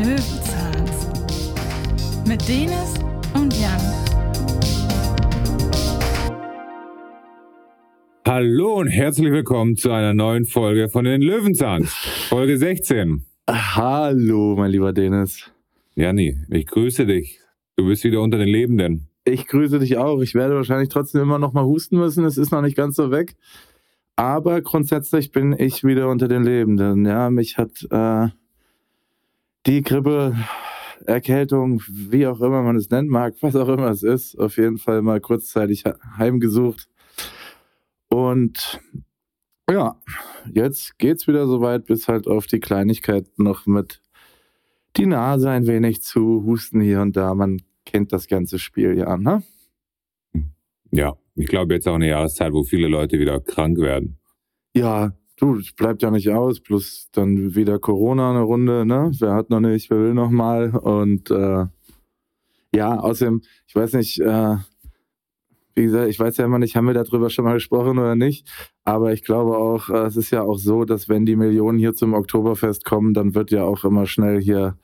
Löwenzahns. Mit Denis und Jan. Hallo und herzlich willkommen zu einer neuen Folge von den Löwenzahns. Folge 16. Hallo, mein lieber Dennis. Jani, ich grüße dich. Du bist wieder unter den Lebenden. Ich grüße dich auch. Ich werde wahrscheinlich trotzdem immer noch mal husten müssen. Es ist noch nicht ganz so weg. Aber grundsätzlich bin ich wieder unter den Lebenden. Ja, mich hat äh, die Grippe, Erkältung, wie auch immer man es nennen mag, was auch immer es ist, auf jeden Fall mal kurzzeitig heimgesucht. Und ja, jetzt geht's wieder so weit, bis halt auf die Kleinigkeiten noch mit die Nase ein wenig zu, Husten hier und da. Man kennt das ganze Spiel ja, ne? Ja, ich glaube jetzt auch eine Jahreszeit, wo viele Leute wieder krank werden. Ja, du, es bleibt ja nicht aus, plus dann wieder Corona eine Runde, ne? Wer hat noch nicht, wer will noch mal und äh, ja, außerdem, ich weiß nicht, äh, wie gesagt, ich weiß ja immer nicht, haben wir darüber schon mal gesprochen oder nicht. Aber ich glaube auch, äh, es ist ja auch so, dass wenn die Millionen hier zum Oktoberfest kommen, dann wird ja auch immer schnell hier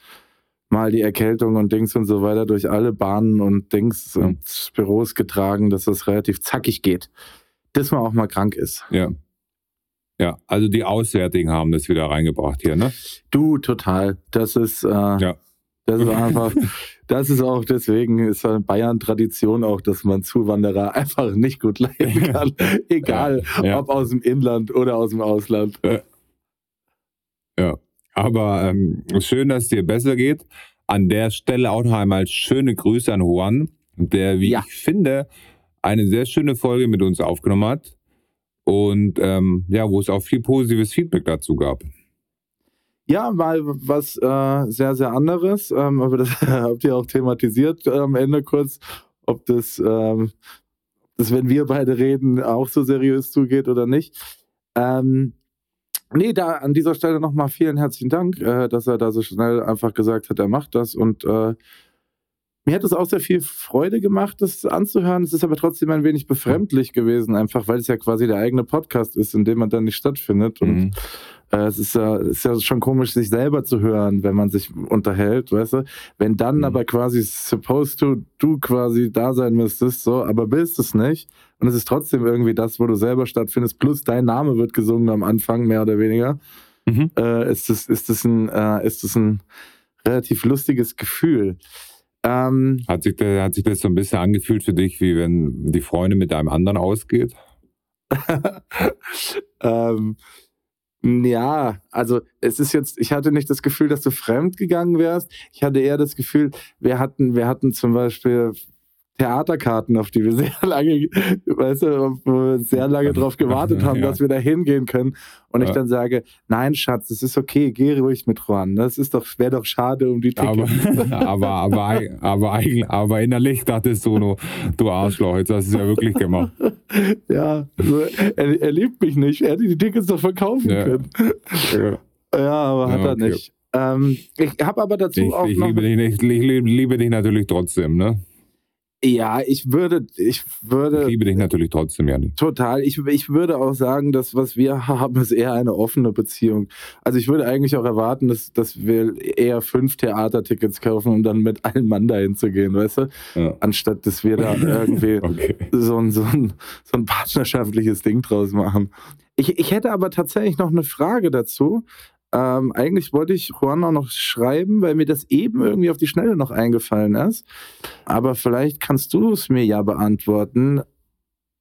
mal die Erkältung und Dings und so weiter durch alle Bahnen und Dings und Büros getragen, dass das relativ zackig geht. Dass man auch mal krank ist. Ja. Ja, also die Auswärtigen haben das wieder reingebracht hier, ne? Du, total. Das ist, äh, ja. Das ist einfach, das ist auch deswegen ist Bayern Tradition auch, dass man Zuwanderer einfach nicht gut leiden kann, egal ja, ja. ob aus dem Inland oder aus dem Ausland. Ja, ja. aber ähm, schön, dass es dir besser geht. An der Stelle auch noch einmal schöne Grüße an Juan, der, wie ich finde, eine sehr schöne Folge mit uns aufgenommen hat und ähm, ja, wo es auch viel positives Feedback dazu gab. Ja, mal was äh, sehr, sehr anderes. Ähm, aber das habt ihr auch thematisiert äh, am Ende kurz, ob das, ähm, das, wenn wir beide reden, auch so seriös zugeht oder nicht. Ähm, nee, da an dieser Stelle nochmal vielen herzlichen Dank, äh, dass er da so schnell einfach gesagt hat, er macht das und äh, mir hat es auch sehr viel Freude gemacht, das anzuhören. Es ist aber trotzdem ein wenig befremdlich gewesen, einfach weil es ja quasi der eigene Podcast ist, in dem man dann nicht stattfindet. Und mhm. äh, es ist ja, ist ja schon komisch, sich selber zu hören, wenn man sich unterhält, weißt du? Wenn dann mhm. aber quasi supposed to du quasi da sein müsstest, so, aber bist es nicht. Und es ist trotzdem irgendwie das, wo du selber stattfindest, plus dein Name wird gesungen am Anfang, mehr oder weniger. Mhm. Äh, ist das, ist das ein, äh, ist das ein relativ lustiges Gefühl. Ähm, hat, sich das, hat sich das so ein bisschen angefühlt für dich, wie wenn die Freundin mit einem anderen ausgeht? ähm, ja, also es ist jetzt, ich hatte nicht das Gefühl, dass du fremd gegangen wärst. Ich hatte eher das Gefühl, wir hatten, wir hatten zum Beispiel Theaterkarten, auf die wir sehr lange, weißt du, sehr lange drauf gewartet haben, ja. dass wir da hingehen können. Und ja. ich dann sage, nein, Schatz, es ist okay, geh ruhig mit Juan. Das ist doch, wäre doch schade um die Tickets. Aber, aber, aber, aber, aber innerlich dachtest du nur, du Arschloch, jetzt hast du es ja wirklich gemacht. Ja, also, er, er, liebt mich nicht. Er hätte die Tickets doch verkaufen ja. können. Ja, aber hat er nicht. Ähm, ich habe aber dazu ich, auch ich noch... Liebe dich, ich liebe dich natürlich trotzdem, ne? Ja, ich würde, ich würde. Ich liebe dich natürlich trotzdem, Janik. Total. Ich, ich würde auch sagen, dass was wir haben, ist eher eine offene Beziehung. Also ich würde eigentlich auch erwarten, dass, dass wir eher fünf Theatertickets kaufen, um dann mit einem Mann dahin zu gehen, weißt du? Ja. Anstatt dass wir da irgendwie okay. so, ein, so, ein, so ein partnerschaftliches Ding draus machen. Ich, ich hätte aber tatsächlich noch eine Frage dazu. Ähm, eigentlich wollte ich Juan auch noch schreiben, weil mir das eben irgendwie auf die Schnelle noch eingefallen ist. Aber vielleicht kannst du es mir ja beantworten.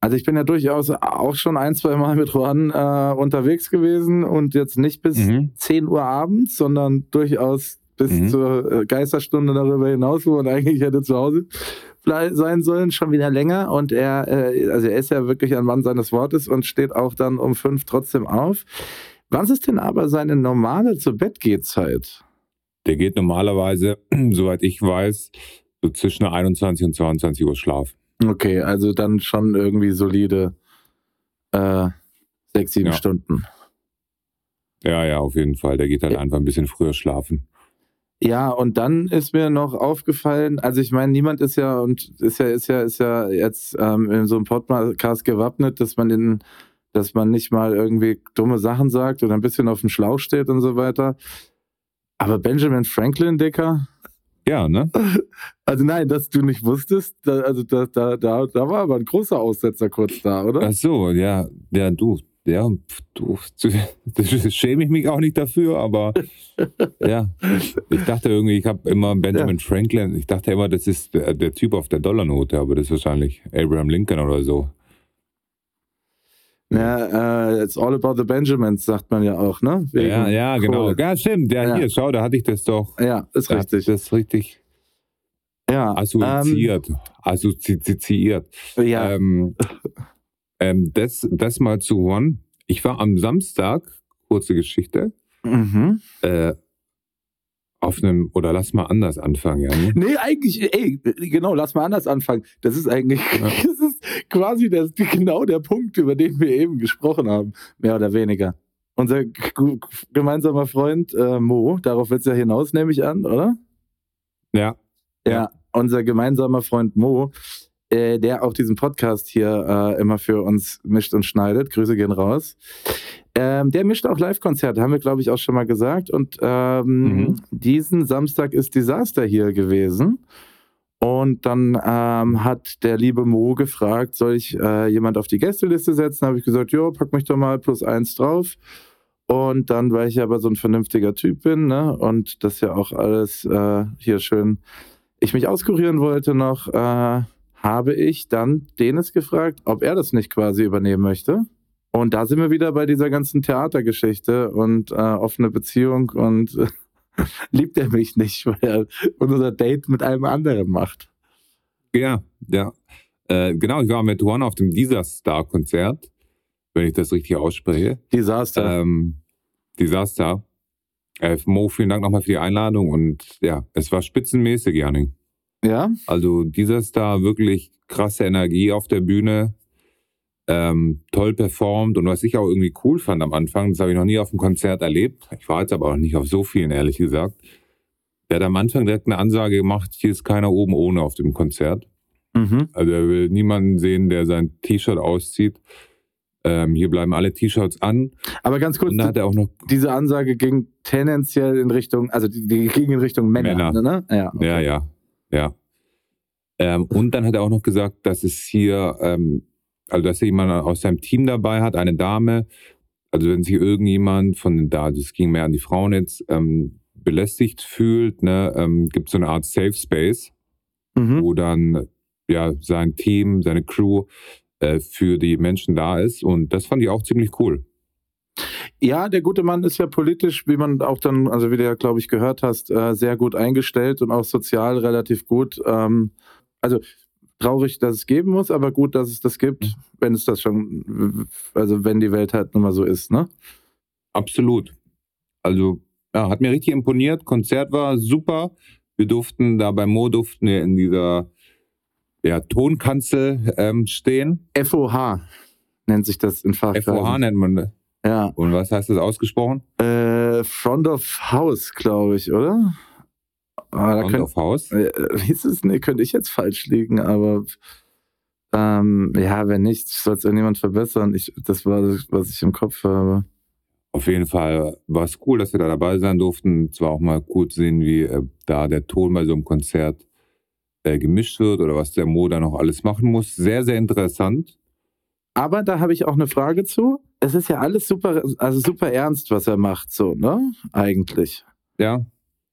Also ich bin ja durchaus auch schon ein, zwei Mal mit Juan äh, unterwegs gewesen und jetzt nicht bis mhm. 10 Uhr abends, sondern durchaus bis mhm. zur äh, Geisterstunde darüber hinaus, wo man eigentlich hätte zu Hause sein sollen, schon wieder länger. Und er, äh, also er ist ja wirklich ein Mann seines Wortes und steht auch dann um fünf trotzdem auf. Was ist denn aber seine normale zu Bett Zeit? Der geht normalerweise, soweit ich weiß, so zwischen 21 und 22 Uhr Schlaf. Okay, also dann schon irgendwie solide äh, sechs, sieben ja. Stunden. Ja, ja, auf jeden Fall. Der geht halt ja. einfach ein bisschen früher schlafen. Ja, und dann ist mir noch aufgefallen, also ich meine, niemand ist ja und ist ja, ist ja, ist ja jetzt ähm, in so einem Podcast gewappnet, dass man den dass man nicht mal irgendwie dumme Sachen sagt oder ein bisschen auf dem Schlauch steht und so weiter. Aber Benjamin Franklin, Dicker? Ja, ne? Also nein, dass du nicht wusstest, da, also da, da, da, da war aber ein großer Aussetzer kurz da, oder? Ach so, ja, ja, du, ja, du, das schäme ich mich auch nicht dafür, aber ja, ich dachte irgendwie, ich habe immer Benjamin ja. Franklin, ich dachte immer, das ist der, der, Typ auf der Dollarnote, aber das ist wahrscheinlich Abraham Lincoln oder so. Ja, uh, it's all about the Benjamins, sagt man ja auch, ne? Wegen ja, ja, genau. Ja, stimmt. Ja, ja, hier, schau, da hatte ich das doch. Ja, ist da richtig. Das ist richtig. Ja. Assoziiert. Ähm, assoziiert. Ja. Ähm, ähm, das, das mal zu One. Ich war am Samstag, kurze Geschichte, mhm. äh, auf einem, oder lass mal anders anfangen, ja. Ne? Nee, eigentlich, ey, genau, lass mal anders anfangen. Das ist eigentlich, ja. quasi das, genau der Punkt, über den wir eben gesprochen haben, mehr oder weniger. Unser gemeinsamer Freund äh, Mo, darauf wird es ja hinaus, nehme ich an, oder? Ja. Ja, unser gemeinsamer Freund Mo, äh, der auch diesen Podcast hier äh, immer für uns mischt und schneidet. Grüße gehen raus. Ähm, der mischt auch Live-Konzerte, haben wir, glaube ich, auch schon mal gesagt. Und ähm, mhm. diesen Samstag ist Disaster hier gewesen. Und dann ähm, hat der liebe Mo gefragt, soll ich äh, jemand auf die Gästeliste setzen? Habe ich gesagt, ja, pack mich doch mal plus eins drauf. Und dann, weil ich aber so ein vernünftiger Typ bin, ne, und das ja auch alles äh, hier schön, ich mich auskurieren wollte noch, äh, habe ich dann Denis gefragt, ob er das nicht quasi übernehmen möchte. Und da sind wir wieder bei dieser ganzen Theatergeschichte und äh, offene Beziehung und liebt er mich nicht, weil er unser Date mit einem anderen macht. Ja, ja. Äh, genau, ich war mit One auf dem Disaster-Konzert, wenn ich das richtig ausspreche. Disaster. Ähm, Disaster. Äh, Mo, vielen Dank nochmal für die Einladung und ja, es war spitzenmäßig, Janik. Ja. Also Disaster, wirklich krasse Energie auf der Bühne ähm, toll performt und was ich auch irgendwie cool fand am Anfang, das habe ich noch nie auf einem Konzert erlebt. Ich war jetzt aber auch nicht auf so vielen, ehrlich gesagt. Der hat am Anfang direkt eine Ansage gemacht, hier ist keiner oben ohne auf dem Konzert. Mhm. Also er will niemanden sehen, der sein T-Shirt auszieht. Ähm, hier bleiben alle T-Shirts an. Aber ganz kurz, hat er auch noch diese Ansage ging tendenziell in Richtung, also die, die ging in Richtung Männer, Männer. ne? Ja, okay. ja, ja. ja. Ähm, und dann hat er auch noch gesagt, dass es hier ähm, also dass er jemanden aus seinem Team dabei hat, eine Dame, also wenn sich irgendjemand von da, also es ging mehr an die Frauen jetzt, ähm, belästigt fühlt, ne, ähm, gibt es so eine Art Safe Space, mhm. wo dann ja sein Team, seine Crew äh, für die Menschen da ist. Und das fand ich auch ziemlich cool. Ja, der gute Mann ist ja politisch, wie man auch dann, also wie du ja, glaube ich, gehört hast, äh, sehr gut eingestellt und auch sozial relativ gut. Ähm, also traurig, dass es geben muss, aber gut, dass es das gibt, mhm. wenn es das schon, also wenn die Welt halt nun mal so ist, ne? Absolut. Also, ja, hat mir richtig imponiert. Konzert war super. Wir durften da bei Mo durften wir in dieser ja, Tonkanzel ähm, stehen. FOH nennt sich das in Fachkreisen. FOH nennt man das. Ja. Und was heißt das ausgesprochen? Äh, Front of House, glaube ich, oder? Ah, da könnt, auf Haus? Äh, hieß es, nee, könnte ich jetzt falsch liegen, aber ähm, ja, wenn nicht, soll es irgendjemand verbessern. Ich, das war das, was ich im Kopf habe. Auf jeden Fall war es cool, dass wir da dabei sein durften. Es war auch mal cool zu sehen, wie äh, da der Ton bei so einem Konzert äh, gemischt wird oder was der Mo da noch alles machen muss. Sehr, sehr interessant. Aber da habe ich auch eine Frage zu. Es ist ja alles super, also super ernst, was er macht, so, ne? Eigentlich. Ja.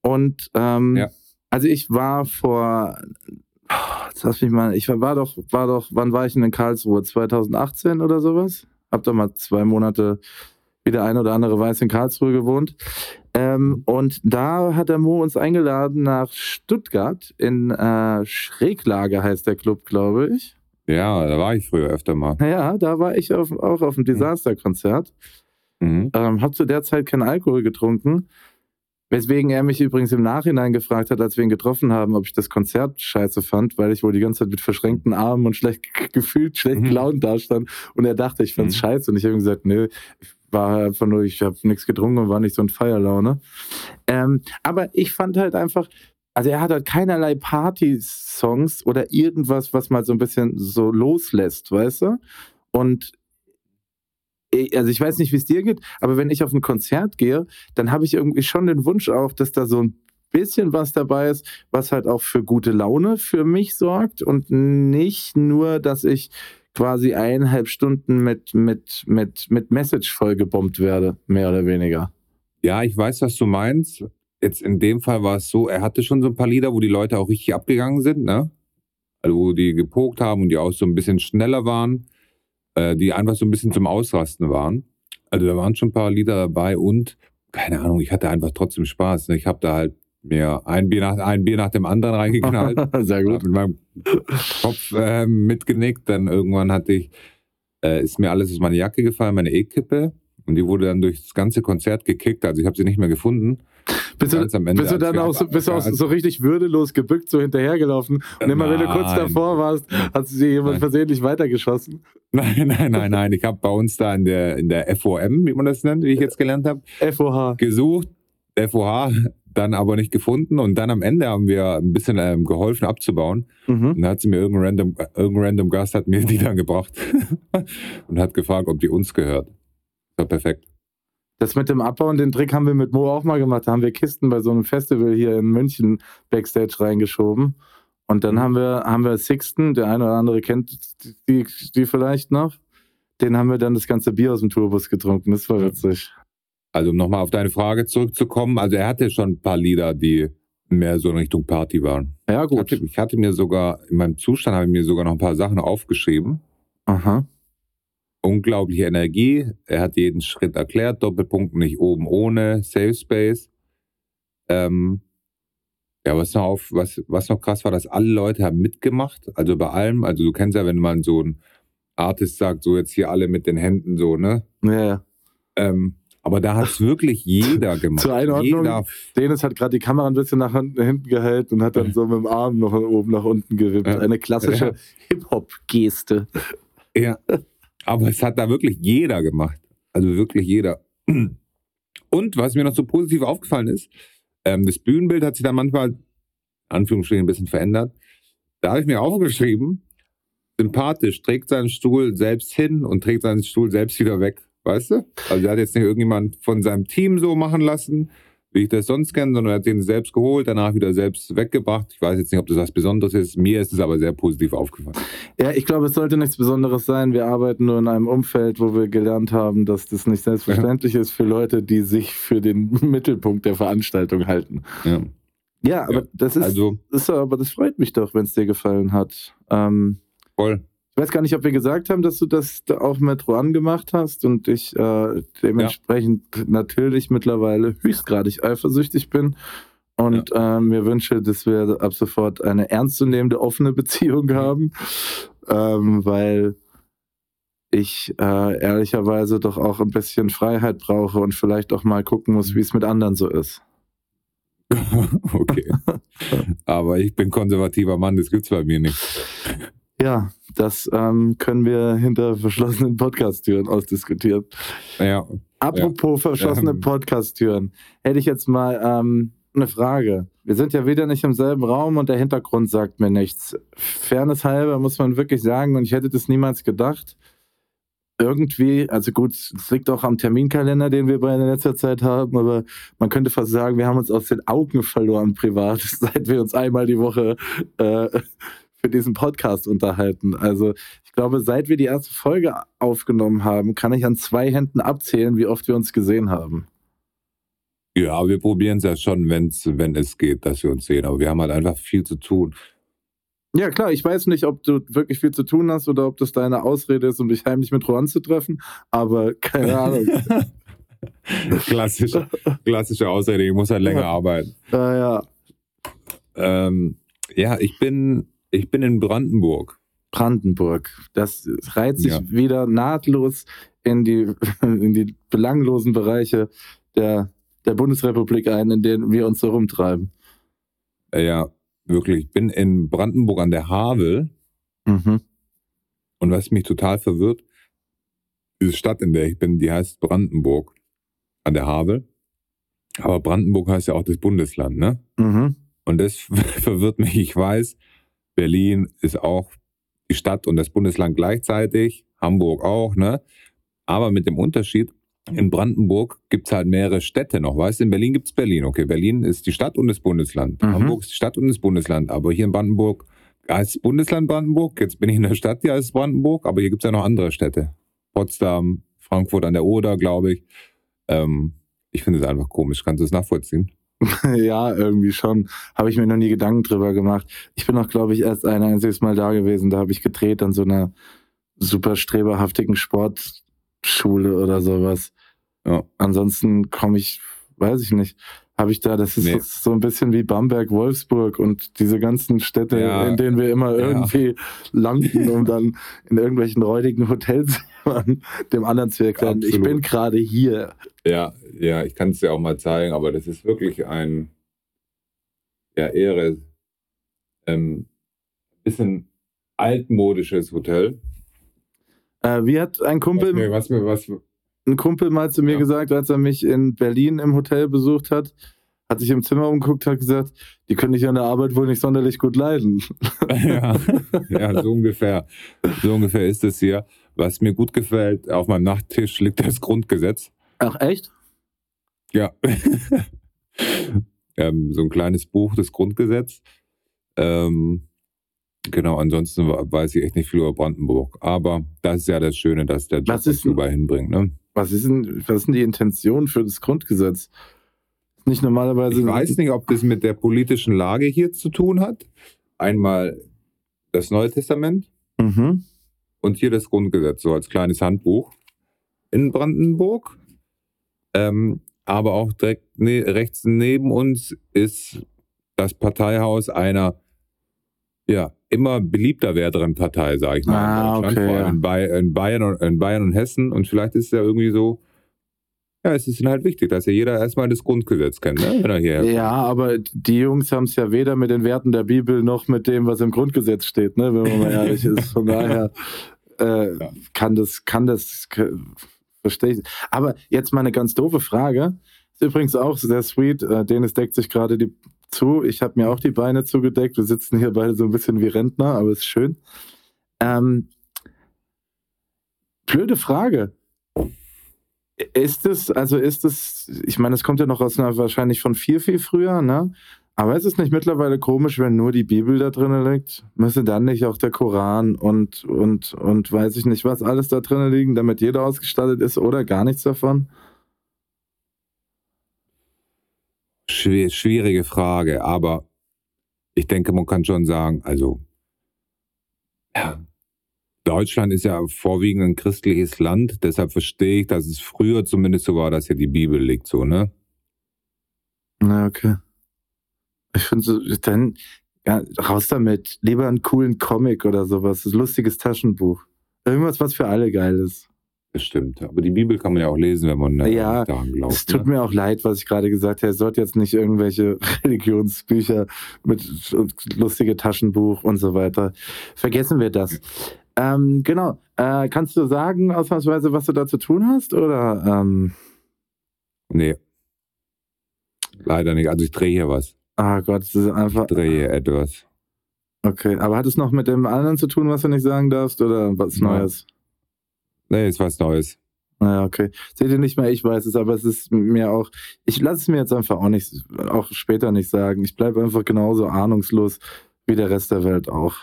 Und ähm, ja. also ich war vor, jetzt lass mich mal, ich war, war doch, war doch, wann war ich denn in Karlsruhe? 2018 oder sowas? Hab doch mal zwei Monate wie der eine oder andere weiß in Karlsruhe gewohnt. Ähm, und da hat der Mo uns eingeladen nach Stuttgart in äh, Schräglage heißt der Club, glaube ich. Ja, da war ich früher öfter mal. Ja, da war ich auf, auch auf einem Desasterkonzert. Mhm. Ähm, hab zu der Zeit keinen Alkohol getrunken Weswegen er mich übrigens im Nachhinein gefragt hat, als wir ihn getroffen haben, ob ich das Konzert scheiße fand, weil ich wohl die ganze Zeit mit verschränkten Armen und schlecht gefühlt, schlecht mhm. gelaunt dastand. Und er dachte, ich fand's mhm. scheiße. Und ich habe ihm gesagt, nö, ich war einfach nur, ich habe nichts getrunken und war nicht so ein Feierlaune. Ähm, aber ich fand halt einfach, also er hat halt keinerlei Party-Songs oder irgendwas, was mal so ein bisschen so loslässt, weißt du? Und also ich weiß nicht, wie es dir geht, aber wenn ich auf ein Konzert gehe, dann habe ich irgendwie schon den Wunsch auch, dass da so ein bisschen was dabei ist, was halt auch für gute Laune für mich sorgt und nicht nur, dass ich quasi eineinhalb Stunden mit, mit, mit, mit Message vollgebombt werde, mehr oder weniger. Ja, ich weiß, was du meinst. Jetzt in dem Fall war es so, er hatte schon so ein paar Lieder, wo die Leute auch richtig abgegangen sind, ne? Also wo die gepokt haben und die auch so ein bisschen schneller waren, äh, die einfach so ein bisschen zum Ausrasten waren. Also da waren schon ein paar Lieder dabei und keine Ahnung, ich hatte einfach trotzdem Spaß. Ne? Ich habe da halt mir ein Bier nach ein Bier nach dem anderen reingeknallt. Sehr gut. Mit meinem Kopf äh, mitgenickt. Dann irgendwann hatte ich, äh, ist mir alles aus meiner Jacke gefallen, meine E-Kippe. Und die wurde dann durch das ganze Konzert gekickt. Also ich habe sie nicht mehr gefunden. Bist du, Ende, bist du dann auch, so, bist du auch so richtig würdelos gebückt, so hinterhergelaufen? Und immer wenn du kurz davor warst, hat sie jemand nein. versehentlich weitergeschossen? Nein, nein, nein, nein. Ich habe bei uns da in der, in der FOM, wie man das nennt, wie ich jetzt gelernt habe, FOH gesucht. FOH, dann aber nicht gefunden. Und dann am Ende haben wir ein bisschen ähm, geholfen abzubauen. Mhm. Und dann hat sie mir irgendein random, irgendein random Gast hat mir die dann gebracht und hat gefragt, ob die uns gehört. War perfekt. Das mit dem Abbauen, den Trick haben wir mit Mo auch mal gemacht. Da haben wir Kisten bei so einem Festival hier in München Backstage reingeschoben. Und dann haben wir, haben wir Sixten, der eine oder andere kennt die, die vielleicht noch. Den haben wir dann das ganze Bier aus dem Tourbus getrunken. Das war witzig. Also um nochmal auf deine Frage zurückzukommen, also er hatte schon ein paar Lieder, die mehr so in Richtung Party waren. Ja, gut. Ich hatte, ich hatte mir sogar, in meinem Zustand habe ich mir sogar noch ein paar Sachen aufgeschrieben. Aha. Unglaubliche Energie. Er hat jeden Schritt erklärt. Doppelpunkt nicht oben ohne. Safe Space. Ähm, ja, was noch auf, was, was noch krass war, dass alle Leute haben mitgemacht. Also bei allem. Also du kennst ja, wenn man so ein Artist sagt, so jetzt hier alle mit den Händen so, ne? Ja, ja. Ähm, aber da hat es wirklich jeder gemacht. Zur Einordnung, jeder. Dennis hat gerade die Kamera ein bisschen nach hinten gehalten und hat dann so mit dem Arm noch oben nach unten gewippt. Ja. Eine klassische. Hip-Hop-Geste. Ja, aber es hat da wirklich jeder gemacht. Also wirklich jeder. Und was mir noch so positiv aufgefallen ist, ähm, das Bühnenbild hat sich dann manchmal, Anführungsstrichen, ein bisschen verändert. Da habe ich mir aufgeschrieben, sympathisch, trägt seinen Stuhl selbst hin und trägt seinen Stuhl selbst wieder weg. Weißt du? Also der hat jetzt nicht irgendjemand von seinem Team so machen lassen, wie ich das sonst kenne, sondern er hat den selbst geholt, danach wieder selbst weggebracht. Ich weiß jetzt nicht, ob das was Besonderes ist. Mir ist es aber sehr positiv aufgefallen. Ja, ich glaube, es sollte nichts Besonderes sein. Wir arbeiten nur in einem Umfeld, wo wir gelernt haben, dass das nicht selbstverständlich ja. ist für Leute, die sich für den Mittelpunkt der Veranstaltung halten. Ja. Ja, aber ja. das ist, also, ist aber das freut mich doch, wenn es dir gefallen hat. Ähm, voll. Ich weiß gar nicht, ob wir gesagt haben, dass du das auch mit Ruan gemacht hast und ich äh, dementsprechend ja. natürlich mittlerweile höchstgradig eifersüchtig bin und ja. äh, mir wünsche, dass wir ab sofort eine ernstzunehmende offene Beziehung haben, ähm, weil ich äh, ehrlicherweise doch auch ein bisschen Freiheit brauche und vielleicht auch mal gucken muss, wie es mit anderen so ist. okay. Aber ich bin konservativer Mann, das gibt's bei mir nicht. Ja, das ähm, können wir hinter verschlossenen Podcast-Türen ausdiskutieren. Ja. Apropos ja. verschlossene ähm. Podcast-Türen, hätte ich jetzt mal ähm, eine Frage. Wir sind ja wieder nicht im selben Raum und der Hintergrund sagt mir nichts. Fairness halber muss man wirklich sagen, und ich hätte das niemals gedacht, irgendwie, also gut, es liegt auch am Terminkalender, den wir bei in letzter Zeit haben, aber man könnte fast sagen, wir haben uns aus den Augen verloren privat, seit wir uns einmal die Woche äh, für diesen Podcast unterhalten. Also ich glaube, seit wir die erste Folge aufgenommen haben, kann ich an zwei Händen abzählen, wie oft wir uns gesehen haben. Ja, wir probieren es ja schon, wenn's, wenn es geht, dass wir uns sehen. Aber wir haben halt einfach viel zu tun. Ja, klar, ich weiß nicht, ob du wirklich viel zu tun hast oder ob das deine Ausrede ist, um dich heimlich mit Juan zu treffen, aber keine Ahnung. klassische, klassische Ausrede, ich muss halt länger ja. arbeiten. Ja, ja. Ähm, ja, ich bin ich bin in Brandenburg. Brandenburg. Das reiht sich ja. wieder nahtlos in die, in die belanglosen Bereiche der, der Bundesrepublik ein, in denen wir uns so rumtreiben. Ja, wirklich. Ich bin in Brandenburg an der Havel. Mhm. Und was mich total verwirrt, diese Stadt, in der ich bin, die heißt Brandenburg an der Havel. Aber Brandenburg heißt ja auch das Bundesland, ne? Mhm. Und das verwirrt mich. Ich weiß, Berlin ist auch die Stadt und das Bundesland gleichzeitig, Hamburg auch, ne? Aber mit dem Unterschied, in Brandenburg gibt es halt mehrere Städte noch. Weißt du, in Berlin gibt es Berlin. Okay, Berlin ist die Stadt und das Bundesland. Mhm. Hamburg ist die Stadt und das Bundesland. Aber hier in Brandenburg heißt es Bundesland Brandenburg. Jetzt bin ich in der Stadt, hier heißt Brandenburg. Aber hier gibt es ja noch andere Städte. Potsdam, Frankfurt an der Oder, glaube ich. Ähm, ich finde es einfach komisch. Kannst du es nachvollziehen? ja, irgendwie schon. Habe ich mir noch nie Gedanken drüber gemacht. Ich bin auch, glaube ich, erst ein einziges Mal da gewesen. Da habe ich gedreht an so einer super streberhaftigen Sportschule oder sowas. Ja. Ansonsten komme ich, weiß ich nicht, habe ich da, das ist Nee. so ein bisschen wie Bamberg, Wolfsburg und diese ganzen Städte, Ja. in denen wir immer Ja. irgendwie landen, um dann in irgendwelchen räudigen Hotels dem anderen zu erklären, ich Absolut. bin gerade hier. Ja, ja, ich kann es dir auch mal zeigen, aber das ist wirklich ein ja, Ehre. Ähm, bisschen altmodisches Hotel. Äh, wie hat ein Was Kumpel, mir, was mir, was, ein Kumpel mal zu mir Ja. gesagt, als er mich in Berlin im Hotel besucht hat, hat sich im Zimmer umgeguckt, hat gesagt, die können dich an der Arbeit wohl nicht sonderlich gut leiden. ja, ja, so ungefähr. So ungefähr ist es hier. Was mir gut gefällt, auf meinem Nachttisch liegt das Grundgesetz. Ach, echt? Ja. ähm, so ein kleines Buch, das Grundgesetz. Ähm, genau, ansonsten weiß ich echt nicht viel über Brandenburg. Aber das ist ja das Schöne, dass der Job uns denn- überall hinbringt. Ne? Was ist denn, was ist denn die Intention für das Grundgesetz? Nicht normalerweise. Ich weiß nicht, ob das mit der politischen Lage hier zu tun hat. Einmal das Neue Testament Mhm. und hier das Grundgesetz, so als kleines Handbuch in Brandenburg. Ähm, aber auch direkt ne, rechts neben uns ist das Parteihaus einer ja, immer beliebter werdenden Partei, sage ich mal. Ah, in okay, ja. in, Bayern und, in Bayern und Hessen. Und vielleicht ist es ja irgendwie so, ja, es ist ihnen halt wichtig, dass ja jeder erstmal das Grundgesetz kennt, ne? wenn er hierher Ja, aber die Jungs haben es ja weder mit den Werten der Bibel noch mit dem, was im Grundgesetz steht, ne? wenn man mal ehrlich ist. Von daher äh, Ja. kann das, kann das, verstehe ich. Aber jetzt mal eine ganz doofe Frage. Ist übrigens auch sehr sweet. Äh, Dennis deckt sich gerade die zu. Ich habe mir auch die Beine zugedeckt. Wir sitzen hier beide so ein bisschen wie Rentner, aber ist schön. Ähm, blöde Frage. Ist es, also ist es, ich meine, es kommt ja noch aus einer wahrscheinlich von viel, viel früher, ne? Aber ist es nicht mittlerweile komisch, wenn nur die Bibel da drin liegt? Müsste dann nicht auch der Koran und, und, und weiß ich nicht, was alles da drin liegen, damit jeder ausgestattet ist oder gar nichts davon? Schwierige Frage, aber ich denke, man kann schon sagen, also ja, Deutschland ist ja vorwiegend ein christliches Land, deshalb verstehe ich, dass es früher zumindest so war, dass hier die Bibel liegt, so, ne? Na, okay. Ich finde so, dann, ja, raus damit. Lieber einen coolen Comic oder sowas. Ein lustiges Taschenbuch. Irgendwas, was für alle geil ist. Das stimmt. Aber die Bibel kann man ja auch lesen, wenn man äh, Ja, daran glaubt. es tut ne? mir auch leid, was ich gerade gesagt habe. Er sollte jetzt nicht irgendwelche Religionsbücher mit lustige Taschenbuch und so weiter. Vergessen wir das. Ähm, genau. Äh, kannst du sagen, ausnahmsweise, was du da zu tun hast? Oder ähm, Nee. Leider nicht. Also ich drehe hier was. ah Gott, es ist einfach. Ich drehe hier etwas. Okay. Aber hat es noch mit dem anderen zu tun, was du nicht sagen darfst? Oder was Ja. Neues? Nee, ist was Neues. Naja, okay. Seht ihr nicht mehr, ich weiß es, aber es ist mir auch, ich lasse es mir jetzt einfach auch nicht, auch später nicht sagen. Ich bleibe einfach genauso ahnungslos wie der Rest der Welt auch.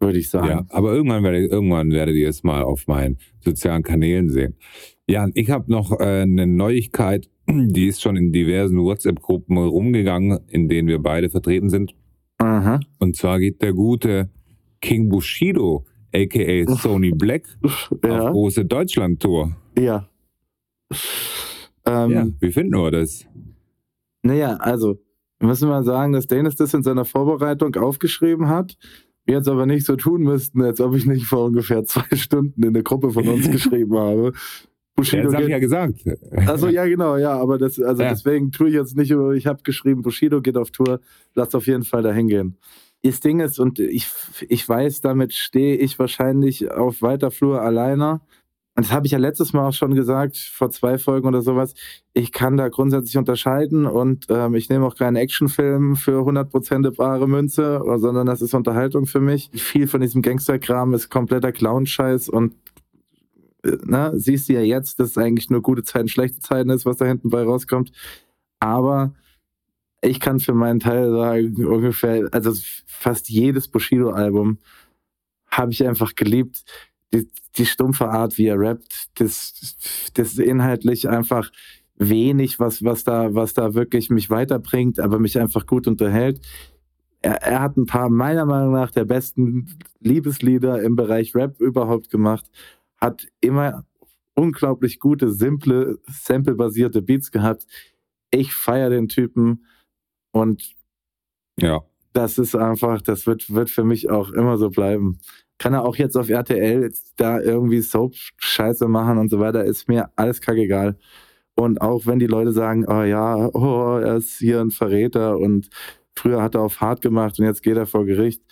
Würde ich sagen. Ja, aber irgendwann, werde, irgendwann werdet ihr es mal auf meinen sozialen Kanälen sehen. Ja, ich habe noch äh, eine Neuigkeit, die ist schon in diversen WhatsApp-Gruppen rumgegangen, in denen wir beide vertreten sind. Aha. Und zwar geht der gute King Bushido, aka Sony Black, auf Ja. große Deutschland-Tour. Ja. Ähm, Ja, wie finden wir das? Naja, also, wir müssen mal sagen, dass Dennis das in seiner Vorbereitung aufgeschrieben hat. Wir jetzt aber nicht so tun müssten, als ob ich nicht vor ungefähr zwei Stunden in der Gruppe von uns geschrieben habe. Ja, Bushido das habe ich ja gesagt. Also ja, genau, ja, aber das, also Ja. deswegen tue ich jetzt nicht ich habe geschrieben, Bushido geht auf Tour, lasst auf jeden Fall dahin gehen. Das Ding ist, und ich, ich weiß, damit stehe ich wahrscheinlich auf weiter Flur alleine. Und das habe ich ja letztes Mal auch schon gesagt, vor zwei Folgen oder sowas. Ich kann da grundsätzlich unterscheiden und ähm, ich nehme auch keinen Actionfilm für 100% bare Münze, sondern das ist Unterhaltung für mich. Viel von diesem Gangsterkram ist kompletter Clown-Scheiß und äh, na, siehst du ja jetzt, dass es eigentlich nur gute Zeiten, schlechte Zeiten ist, was da hinten bei rauskommt. Aber ich kann für meinen Teil sagen, ungefähr, also fast jedes Bushido-Album habe ich einfach geliebt. Die, die, stumpfe Art, wie er rappt, das, das inhaltlich einfach wenig, was, was, da, was da wirklich mich weiterbringt, aber mich einfach gut unterhält. Er, er hat ein paar meiner Meinung nach der besten Liebeslieder im Bereich Rap überhaupt gemacht, hat immer unglaublich gute, simple, sample-basierte Beats gehabt. Ich feiere den Typen und ja. das ist einfach, das wird, wird für mich auch immer so bleiben. Kann er auch jetzt auf RTL da irgendwie Soap-Scheiße machen und so weiter, ist mir alles kackegal. Und auch wenn die Leute sagen, oh ja, oh, er ist hier ein Verräter und früher hat er auf hart gemacht und jetzt geht er vor Gericht,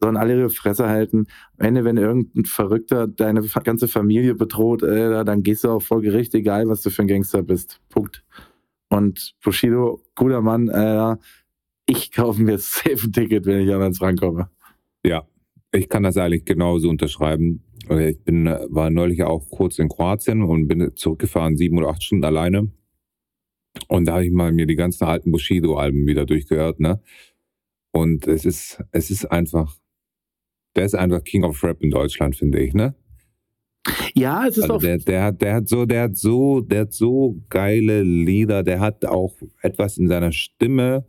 sollen alle ihre Fresse halten. Am Ende, wenn irgendein Verrückter deine ganze Familie bedroht, äh, dann gehst du auch vor Gericht, egal was du für ein Gangster bist. Punkt. Und Bushido, guter Mann, äh, ich kaufe mir safe ein Ticket, wenn ich an ans rankomme. Ja, ich kann das eigentlich genauso unterschreiben. Ich bin, war neulich auch kurz in Kroatien und bin zurückgefahren, sieben oder acht Stunden alleine. Und da habe ich mal mir die ganzen alten Bushido-Alben wieder durchgehört, ne? Und es ist, es ist einfach, der ist einfach King of Rap in Deutschland, finde ich, ne? Ja, es ist also auch. Der, der, der hat so, der hat so, der hat so geile Lieder, der hat auch etwas in seiner Stimme,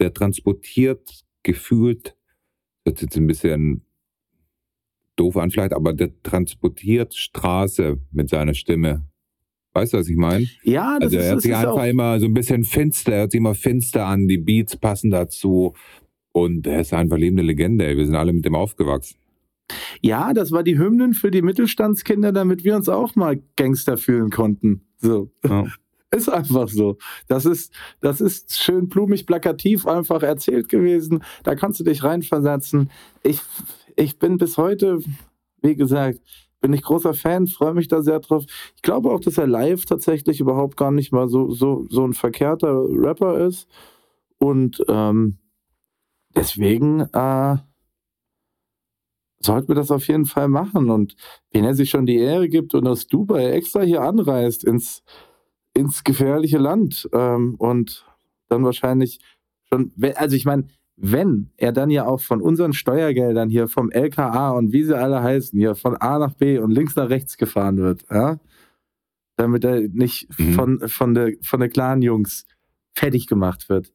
der transportiert gefühlt, das ist jetzt ein bisschen doof an vielleicht, aber der transportiert Straße mit seiner Stimme. Weißt du, was ich meine? Ja, das also er hört sich einfach immer so ein bisschen finster, er hört sich immer finster an, die Beats passen dazu und er ist einfach lebende Legende, wir sind alle mit dem aufgewachsen. Ja, das war die Hymnen für die Mittelstandskinder, damit wir uns auch mal Gangster fühlen konnten. So. Ja. Ist einfach so. Das ist, das ist schön blumig, plakativ einfach erzählt gewesen. Da kannst du dich reinversetzen. Ich, ich bin bis heute, wie gesagt, bin ich großer Fan, freue mich da sehr drauf. Ich glaube auch, dass er live tatsächlich überhaupt gar nicht mal so, so, so ein verkehrter Rapper ist. Und ähm, deswegen äh, sollten wir das auf jeden Fall machen. Und wenn er sich schon die Ehre gibt und aus Dubai extra hier anreist ins, ins gefährliche Land ähm, und dann wahrscheinlich schon, also ich meine, wenn er dann ja auch von unseren Steuergeldern hier vom LKA und wie sie alle heißen, hier von A nach B und links nach rechts gefahren wird, ja, damit er nicht mhm. von, von der, von der Clan-Jungs fertig gemacht wird,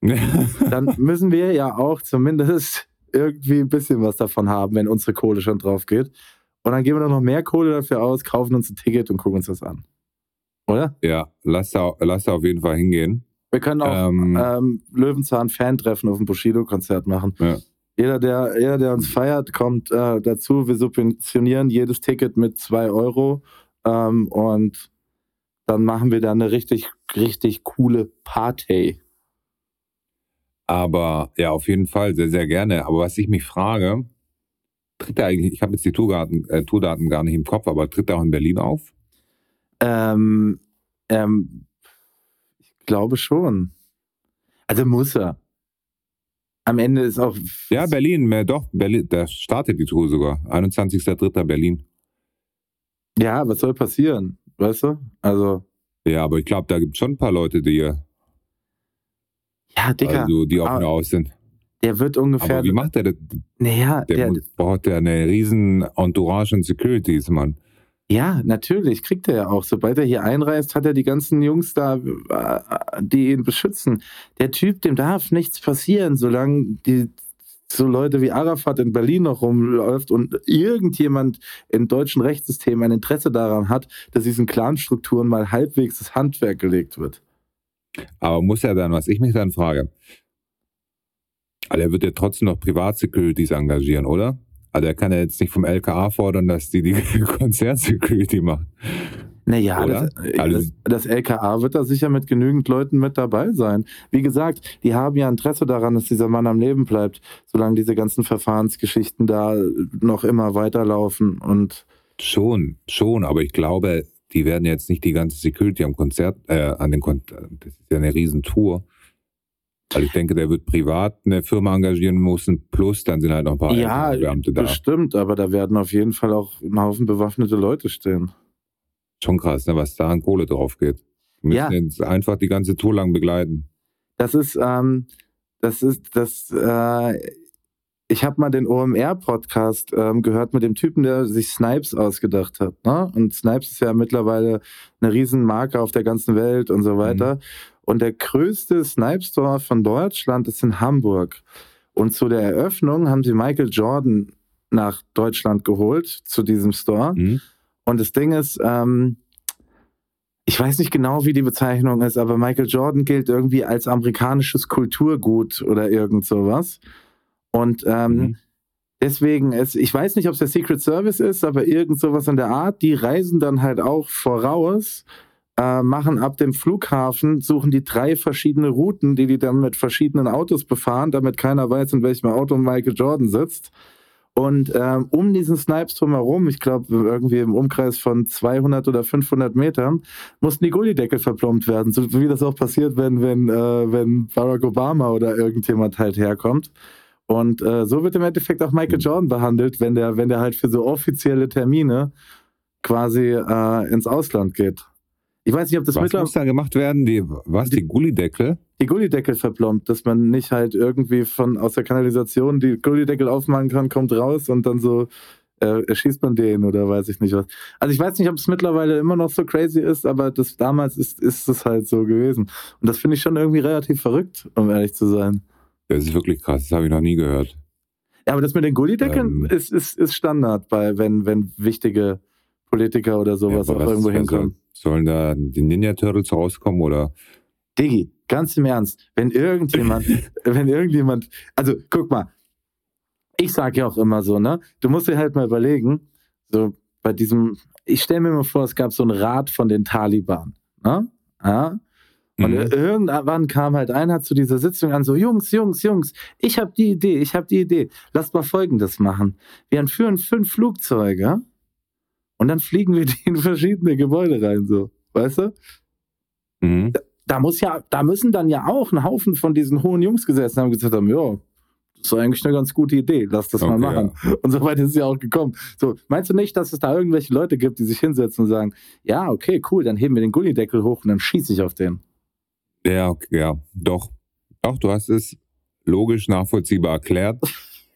dann müssen wir ja auch zumindest irgendwie ein bisschen was davon haben, wenn unsere Kohle schon drauf geht. Und dann geben wir noch mehr Kohle dafür aus, kaufen uns ein Ticket und gucken uns das an. Oder? Ja, lass da, lass da auf jeden Fall hingehen. Wir können auch ähm, ähm, Löwenzahn-Fan-Treffen auf dem Bushido-Konzert machen. Ja. Jeder, der, jeder, der uns feiert, kommt äh, dazu. Wir subventionieren jedes Ticket mit 2 Euro. Ähm, und dann machen wir da eine richtig, richtig coole Party. Aber ja, auf jeden Fall, sehr, sehr gerne. Aber was ich mich frage, tritt er eigentlich, ich habe jetzt die Tourdaten, äh, Tourdaten gar nicht im Kopf, aber tritt er auch in Berlin auf? Ähm, ähm, ich glaube schon. Also muss er. Am Ende ist auch. Ja, Berlin, mehr doch, Berlin, da startet die Tour sogar. 21.03. Berlin. Ja, was soll passieren? Weißt du? Also. Ja, aber ich glaube, da gibt es schon ein paar Leute, die ja, Digga. Also, die nur aus sind. Der wird ungefähr. Aber wie macht der das? Naja, der, der braucht ja eine riesen Entourage und Securities, Mann. Ja, natürlich, kriegt er ja auch. Sobald er hier einreist, hat er die ganzen Jungs da, äh, die ihn beschützen. Der Typ, dem darf nichts passieren, solange die so Leute wie Arafat in Berlin noch rumläuft und irgendjemand im deutschen Rechtssystem ein Interesse daran hat, dass diesen Clanstrukturen mal halbwegs das Handwerk gelegt wird. Aber muss er dann, was ich mich dann frage, also er wird ja trotzdem noch Privatsecurities engagieren, oder? Also er kann ja jetzt nicht vom LKA fordern, dass die die Konzertsecurity machen. Naja, das, also, das, das, LKA wird da sicher mit genügend Leuten mit dabei sein. Wie gesagt, die haben ja Interesse daran, dass dieser Mann am Leben bleibt, solange diese ganzen Verfahrensgeschichten da noch immer weiterlaufen und schon, schon, aber ich glaube, die werden jetzt nicht die ganze Security am Konzert, äh, an den Kon das ist ja eine Riesentour. Also ich denke, der wird privat eine Firma engagieren müssen, plus dann sind halt noch ein paar Ja, Beamte da. bestimmt, aber da werden auf jeden Fall auch ein Haufen bewaffnete Leute stehen. Schon krass, ne, was da an Kohle drauf geht. Wir müssen Ja. jetzt einfach die ganze Tour lang begleiten. Das ist, ähm, das ist, das, äh, ich habe mal den OMR-Podcast ähm, gehört mit dem Typen, der sich Snipes ausgedacht hat. Ne? Und Snipes ist ja mittlerweile eine Riesenmarke auf der ganzen Welt und so weiter. Und der größte Snipe-Store von Deutschland ist in Hamburg. Und zu der Eröffnung haben sie Michael Jordan nach Deutschland geholt, zu diesem Store. Hm? Und das Ding ist, ähm, ich weiß nicht genau, wie die Bezeichnung ist, aber Michael Jordan gilt irgendwie als amerikanisches Kulturgut oder irgend sowas. Und ähm, Mhm. deswegen ist, ich weiß nicht, ob es der Secret Service ist, aber irgend sowas in der Art, die reisen dann halt auch voraus, äh, machen ab dem Flughafen, suchen die drei verschiedene Routen, die die dann mit verschiedenen Autos befahren, damit keiner weiß, in welchem Auto Michael Jordan sitzt. Und ähm, um diesen Snipes drumherum, ich glaube irgendwie im Umkreis von 200 oder 500 Metern, mussten die Gullideckel verplombt werden, so wie das auch passiert, wenn, wenn, äh, wenn Barack Obama oder irgendjemand halt herkommt. Und äh, so wird im Endeffekt auch Michael Jordan behandelt, wenn der, wenn der halt für so offizielle Termine quasi äh, ins Ausland geht. Ich weiß nicht, ob das Was mittlerweile muss da gemacht werden? Die, was, die Gullideckel? die Gullideckel verplombt, dass man nicht halt irgendwie von aus der Kanalisation die Gullideckel aufmachen kann, kommt raus und dann so äh, erschießt man den oder weiß ich nicht was. Also ich weiß nicht, ob es mittlerweile immer noch so crazy ist, aber das damals ist, ist es halt so gewesen. Und das finde ich schon irgendwie relativ verrückt, um ehrlich zu sein. Das ist wirklich krass, das habe ich noch nie gehört. Ja, aber das mit den Gullideckeln Ähm. ist, ist, ist Standard bei, wenn, wenn wichtige Politiker oder sowas Ja, auch irgendwo was hinkommen. soll- Sollen da die Ninja Turtles rauskommen oder? Diggi, ganz im Ernst, wenn irgendjemand, wenn irgendjemand, also guck mal, ich sag ja auch immer so, ne? Du musst dir halt mal überlegen, so bei diesem, ich stelle mir mal vor, es gab so einen Rat von den Taliban, ne? Ja? Und Mhm. irgendwann kam halt einer zu dieser Sitzung an, so, Jungs, Jungs, Jungs, ich habe die Idee, ich habe die Idee. Lasst mal Folgendes machen. Wir entführen fünf Flugzeuge und dann fliegen wir die in verschiedene Gebäude rein, so. Weißt du? Mhm. da muss ja, da müssen dann ja auch ein Haufen von diesen hohen Jungs gesessen haben und gesagt haben, ja, das ist eigentlich eine ganz gute Idee, lass das mal Okay, machen. Und so weit ist es ja auch gekommen. So, meinst du nicht, dass es da irgendwelche Leute gibt, die sich hinsetzen und sagen, ja, okay, cool, dann heben wir den Gullideckel hoch und dann schieße ich auf den. Ja, ja, doch. Doch, du hast es logisch nachvollziehbar erklärt.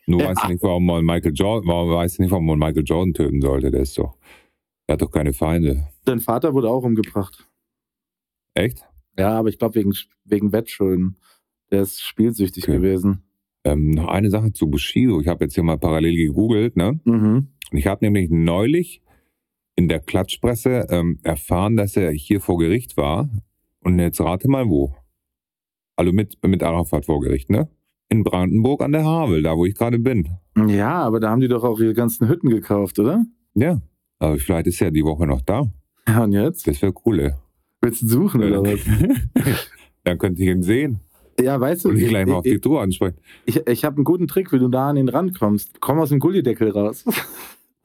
Nur Ja. weißt du nicht, warum man Michael Jordan, warum weißt du nicht, warum man Michael Jordan töten sollte. Der ist doch, der hat doch keine Feinde. Dein Vater wurde auch umgebracht. Echt? Ja, aber ich glaube wegen, wegen Wettschulden. Der ist spielsüchtig Okay. gewesen. Ähm, noch eine Sache zu Bushido. Ich habe jetzt hier mal parallel gegoogelt, ne? Mhm. Und ich habe nämlich neulich in der Klatschpresse ähm, erfahren, dass er hier vor Gericht war. Und jetzt rate mal wo. Also mit, mit Arafat vor Gericht, ne? In Brandenburg an der Havel, da wo ich gerade bin. Ja, aber da haben die doch auch ihre ganzen Hütten gekauft, oder? Ja. Aber vielleicht ist er die Woche noch da. Ja, und jetzt? Das wäre cool, ey. Willst du suchen oder was? Dann könnte ich ihn sehen Ja, weißt du, und ihn gleich mal auf ich, die Tour ansprechen. ich, ich habe einen guten Trick, wie du da an ihn rankommst. Komm aus dem Gullideckel raus.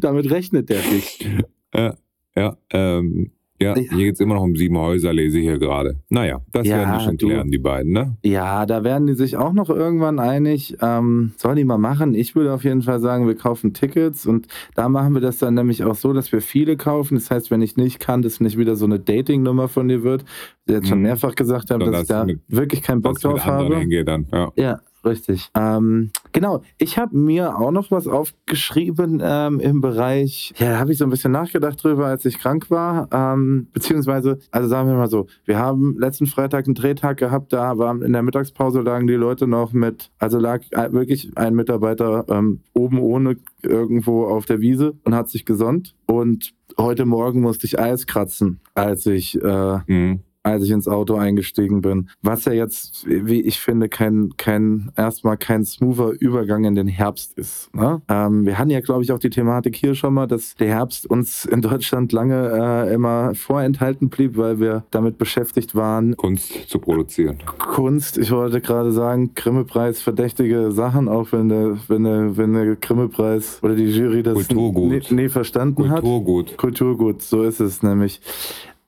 Damit rechnet der nicht. ja, ja, ähm, ja, hier geht's immer noch um sieben Häuser, lese ich hier gerade. Naja, das Ja, werden die schon du. klären, die beiden, ne? Ja, da werden die sich auch noch irgendwann einig. Ähm, sollen die mal machen? Ich würde auf jeden Fall sagen, wir kaufen Tickets und da machen wir das dann nämlich auch so, dass wir viele kaufen. Das heißt, wenn ich nicht kann, dass nicht wieder so eine Dating-Nummer von dir wird. Ich jetzt schon Mhm. mehrfach gesagt habe, dass ich dass da mit- wirklich keinen Bock ich drauf habe. hingehe dann, ja. Ja, richtig. Ähm, genau, ich habe mir auch noch was aufgeschrieben ähm, im Bereich, ja, da habe ich so ein bisschen nachgedacht drüber, als ich krank war. Ähm, beziehungsweise, also sagen wir mal so, wir haben letzten Freitag einen Drehtag gehabt, da war in der Mittagspause lagen die Leute noch mit, also lag äh, wirklich ein Mitarbeiter ähm, oben ohne irgendwo auf der Wiese und hat sich gesonnt. Und heute Morgen musste ich Eis kratzen, als ich äh, Mhm. Als ich ins Auto eingestiegen bin. Was ja jetzt, wie ich finde, kein, kein erstmal kein smoother Übergang in den Herbst ist. Ne? Ähm, wir hatten ja, glaube ich, auch die Thematik hier schon mal, dass der Herbst uns in Deutschland lange äh, immer vorenthalten blieb, weil wir damit beschäftigt waren, Kunst zu produzieren. Kunst, ich wollte gerade sagen, Grimme-Preis verdächtige Sachen, auch wenn der, wenn der, wenn der Grimme-Preis oder die Jury das Kulturgut. nie, nie verstanden hat. Kulturgut. Kulturgut, so ist es nämlich.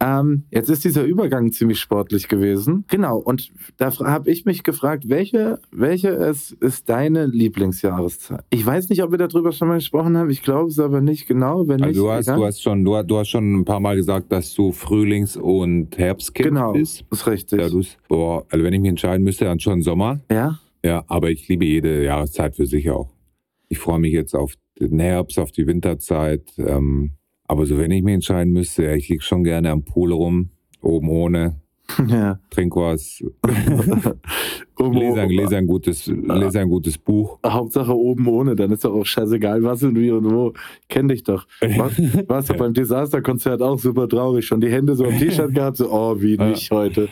Ähm, jetzt ist dieser Übergang ziemlich sportlich gewesen. Genau, und da habe ich mich gefragt, welche, welche ist, ist deine Lieblingsjahreszeit? Ich weiß nicht, ob wir darüber schon mal gesprochen haben. Ich glaube es aber nicht genau. Wenn Also nicht, du hast, egal. du, hast schon, du, hast- du hast schon ein paar Mal gesagt, dass du Frühlings- und Herbstkind genau, bist. ist richtig. Ja, boah, also wenn ich mich entscheiden müsste, dann schon Sommer. ja? Ja, aber ich liebe jede Jahreszeit für sich auch. Ich freue mich jetzt auf den Herbst, auf die Winterzeit. Ähm, aber so, wenn ich mich entscheiden müsste, ja, ich liege schon gerne am Pool rum, oben ohne, ja. trink was, lese ein, lese ein, gutes, lese ein gutes Buch. Hauptsache oben ohne, dann ist doch auch scheißegal, was und wie und wo. Kenn dich doch. War- Warst du beim Desasterkonzert auch super traurig, schon die Hände so am T-Shirt gehabt, so, oh, wie Ja. nicht heute.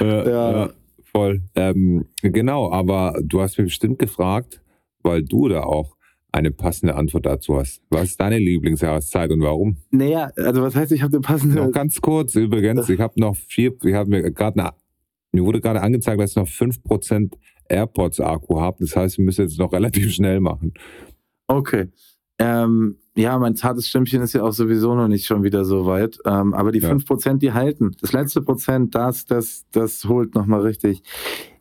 Äh, Ja. ja, voll. Ähm, genau, aber du hast mich bestimmt gefragt, weil du da auch eine passende Antwort dazu hast. Was ist deine Lieblingsjahreszeit und warum? Naja, also was heißt, ich habe eine passende. Noch ganz kurz übrigens, ich habe noch vier, ich habe mir gerade eine- mir wurde gerade angezeigt, dass ich noch 5% AirPods-Akku habe. Das heißt, wir müssen jetzt noch relativ schnell machen. Okay. Ähm, ja, mein zartes Stimmchen ist ja auch sowieso noch nicht schon wieder so weit. Ähm, aber die Ja. 5%, die halten. Das letzte Prozent, das, das, das holt nochmal richtig.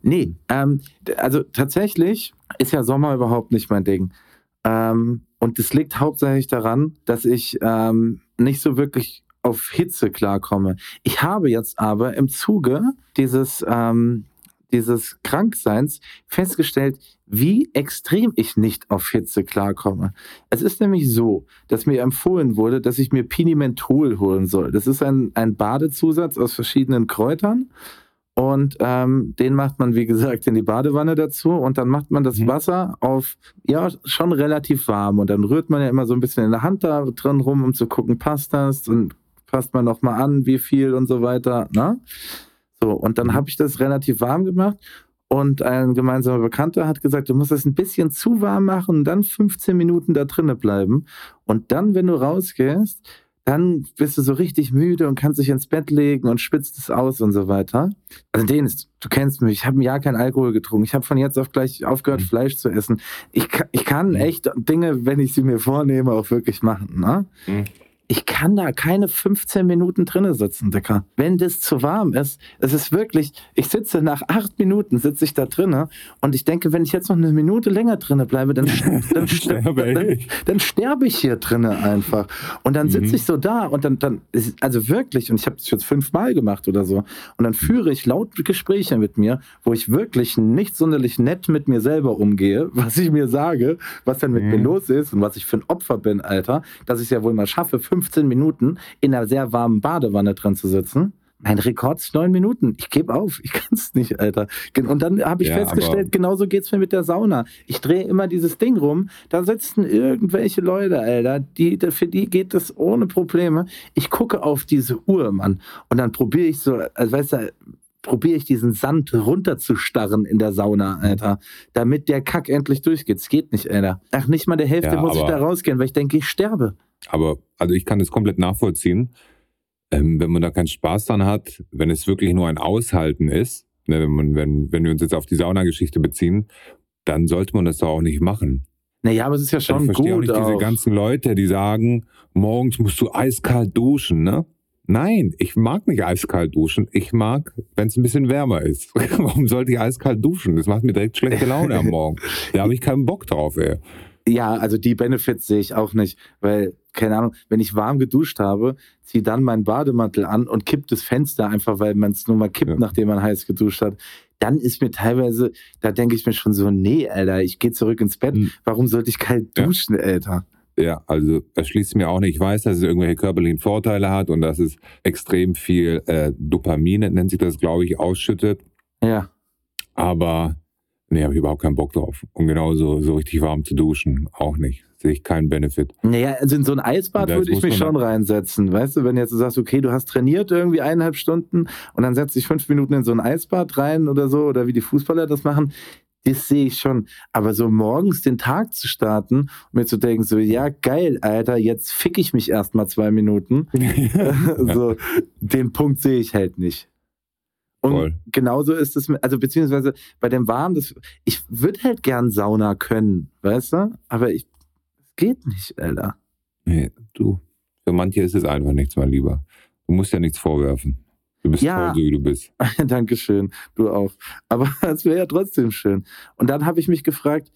Nee, ähm, also tatsächlich ist ja Sommer überhaupt nicht mein Ding. Ähm, und das liegt hauptsächlich daran, dass ich ähm, nicht so wirklich auf Hitze klarkomme. Ich habe jetzt aber im Zuge dieses, ähm, dieses Krankseins festgestellt, wie extrem ich nicht auf Hitze klarkomme. Es ist nämlich so, dass mir empfohlen wurde, dass ich mir Pinimentol holen soll. Das ist ein, ein Badezusatz aus verschiedenen Kräutern. Und ähm, den macht man, wie gesagt, in die Badewanne dazu und dann macht man das Mhm. Wasser auf, ja, schon relativ warm. Und dann rührt man ja immer so ein bisschen in der Hand da drin rum, um zu gucken, passt das und passt man nochmal an, wie viel und so weiter. Ne? So, und dann habe ich das relativ warm gemacht und ein gemeinsamer Bekannter hat gesagt, du musst es ein bisschen zu warm machen und dann 15 Minuten da drinnen bleiben. Und dann, wenn du rausgehst, dann bist du so richtig müde und kannst dich ins Bett legen und spitzt es aus und so weiter. Also den ist, du kennst mich, ich habe ein Jahr kein Alkohol getrunken. Ich habe von jetzt auf gleich aufgehört, Mhm. Fleisch zu essen. Ich, ich kann Mhm. echt Dinge, wenn ich sie mir vornehme, auch wirklich machen. Ne? Mhm. Ich kann da keine 15 Minuten drinnen sitzen, Dicker. Wenn das zu warm ist, es ist wirklich, ich sitze nach acht Minuten, sitze ich da drinnen und ich denke, wenn ich jetzt noch eine Minute länger drinnen bleibe, dann, dann, Sterbe dann, ich. dann sterbe ich hier drinnen einfach. Und dann sitze Mhm. ich so da und dann, dann ist, also wirklich, und ich habe das jetzt fünfmal gemacht oder so, und dann führe ich laut Gespräche mit mir, wo ich wirklich nicht sonderlich nett mit mir selber umgehe, was ich mir sage, was dann mit Mhm. mir los ist und was ich für ein Opfer bin, Alter, dass ich es ja wohl mal schaffe, 15 Minuten in einer sehr warmen Badewanne drin zu sitzen. Mein Rekord ist neun Minuten. Ich gebe auf. Ich kann es nicht, Alter. Und dann habe ich Ja, festgestellt, genauso geht's mir mit der Sauna. Ich drehe immer dieses Ding rum. Da sitzen irgendwelche Leute, Alter. Die, für die geht das ohne Probleme. Ich gucke auf diese Uhr, Mann. Und dann probiere ich so, also weißt du, probiere ich diesen Sand runterzustarren in der Sauna, Alter. Damit der Kack endlich durchgeht. Es geht nicht, Alter. Ach, nicht mal der Hälfte Ja, muss ich da rausgehen, weil ich denke, ich sterbe. Aber also ich kann das komplett nachvollziehen. Ähm, wenn man da keinen Spaß dran hat, wenn es wirklich nur ein Aushalten ist, ne, wenn, man, wenn, wenn wir uns jetzt auf die Saunageschichte beziehen, dann sollte man das doch auch nicht machen. Naja, aber es ist ja ich schon verstehe auch gut. nicht diese auch. ganzen Leute, die sagen, morgens musst du eiskalt duschen, ne? Nein, ich mag nicht eiskalt duschen. Ich mag, wenn es ein bisschen wärmer ist. Warum sollte ich eiskalt duschen? Das macht mir direkt schlechte Laune am Morgen. Da habe ich keinen Bock drauf, ey. Ja, also die Benefits sehe ich auch nicht, weil, keine Ahnung, wenn ich warm geduscht habe, ziehe dann meinen Bademantel an und kipp das Fenster einfach, weil man es nur mal kippt, Ja. nachdem man heiß geduscht hat. Dann ist mir teilweise, da denke ich mir schon so, nee, Alter, ich gehe zurück ins Bett. Hm. Warum sollte ich kalt Ja. duschen, Alter? Ja, also erschließt mir auch nicht. Ich weiß, dass es irgendwelche körperlichen Vorteile hat und dass es extrem viel äh, Dopamin, nennt sich das, glaube ich, ausschüttet. Ja. Aber nee, habe ich überhaupt keinen Bock drauf. Und genauso so richtig warm zu duschen, auch nicht. Sehe ich keinen Benefit. Naja, also in so ein Eisbad würde ich mich schon reinsetzen. Weißt du, wenn jetzt du sagst, okay, du hast trainiert irgendwie eineinhalb Stunden und dann setzt dich fünf Minuten in so ein Eisbad rein oder so, oder wie die Fußballer das machen, das sehe ich schon. Aber so morgens den Tag zu starten und mir zu denken, so, ja, geil, Alter, jetzt fick ich mich erstmal zwei Minuten. so, den Punkt sehe ich halt nicht. Und Voll. genauso ist es, also beziehungsweise bei dem Warm, das, ich würde halt gern Sauna können, weißt du? Aber ich, es geht nicht, Alter. Nee, du. Für manche ist es einfach nichts, mein Lieber. Du musst ja nichts vorwerfen. Du bist Ja. toll, so wie du bist. Dankeschön, du auch. Aber es wäre ja trotzdem schön. Und dann habe ich mich gefragt,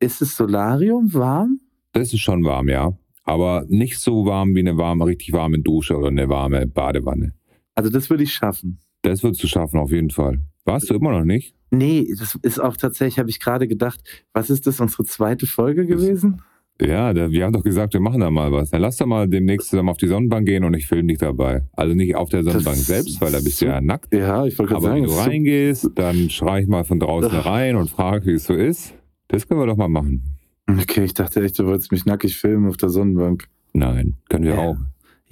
ist das Solarium warm? Das ist schon warm, ja. Aber nicht so warm wie eine warme, richtig warme Dusche oder eine warme Badewanne. Also das würde ich schaffen. Das würdest du schaffen, auf jeden Fall. Warst du immer noch nicht? Nee, das ist auch tatsächlich, habe ich gerade gedacht, was ist das, unsere zweite Folge gewesen? Ja, da, wir haben doch gesagt, wir machen da mal was. Dann lass doch mal demnächst zusammen auf die Sonnenbank gehen und ich filme dich dabei. Also nicht auf der Sonnenbank Das selbst, weil da bist du ja nackt. Ja, ich wollte gerade Aber sagen, wenn du reingehst, dann schrei ich mal von draußen rein und frage, wie es so ist. Das können wir doch mal machen. okay, ich dachte echt, du wolltest mich nackig filmen auf der Sonnenbank. Nein, können wir Ja. auch.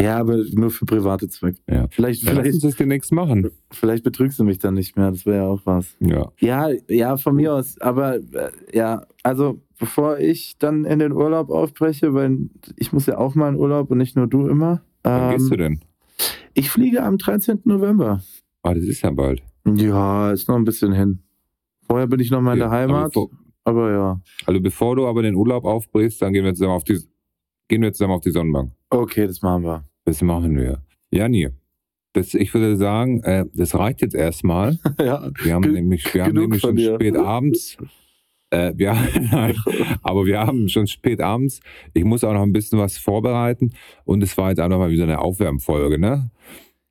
Ja, aber nur für private Zwecke. Ja. Vielleicht, Ja, lass uns vielleicht, das demnächst machen. vielleicht betrügst du mich dann nicht mehr, das wäre ja auch was. Ja. Ja, ja, von mir aus. Aber äh, ja, also bevor ich dann in den Urlaub aufbreche, weil ich muss ja auch mal in Urlaub und nicht nur du immer. Wann Ähm, gehst du denn? Ich fliege am 13. November. Ah, das ist ja bald. Ja, ist noch ein bisschen hin. Vorher bin ich noch mal in Ja, der Heimat, Aber bevor, aber ja. also bevor du aber den Urlaub aufbrichst, dann gehen wir zusammen auf die, gehen wir zusammen auf die Sonnenbank. Okay, das machen wir. Das machen wir. Jani, das, ich würde sagen, äh, das reicht jetzt erstmal. ja, Wir haben nämlich, wir haben nämlich schon dir. spät abends. Äh, wir, nein, aber wir haben schon spät abends. Ich muss auch noch ein bisschen was vorbereiten. Und es war jetzt einfach mal wieder eine Aufwärmfolge, ne?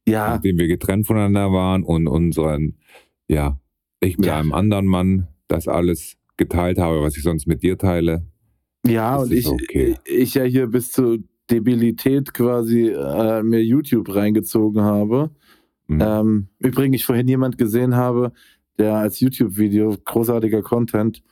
ja, Nachdem wir getrennt voneinander waren und unseren, ja, ich mit Ja. einem anderen Mann das alles geteilt habe, was ich sonst mit dir teile. Ja, das und ich, okay. ich ja hier bis zur Debilität quasi äh, mir YouTube reingezogen habe. Hm. Ähm, übrigens, ich vorhin jemand gesehen habe, der als YouTube-Video, großartiger Content,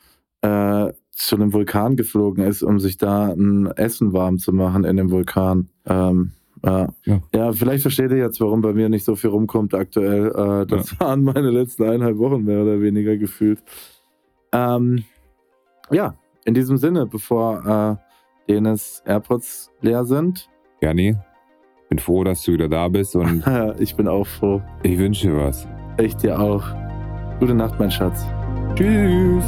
äh, zu einem Vulkan geflogen ist, um sich da ein Essen warm zu machen in dem Vulkan. Ähm, ja. Ja. Ja. vielleicht versteht ihr jetzt, warum bei mir nicht so viel rumkommt aktuell. Äh, das waren meine letzten eineinhalb Wochen mehr oder weniger gefühlt. Ähm, ja, in diesem Sinne, bevor äh, Denis AirPods leer sind, Jani, bin froh, dass du wieder da bist und ich bin auch froh. ich wünsche dir was. Ich dir auch. Gute Nacht, mein Schatz. Tschüss.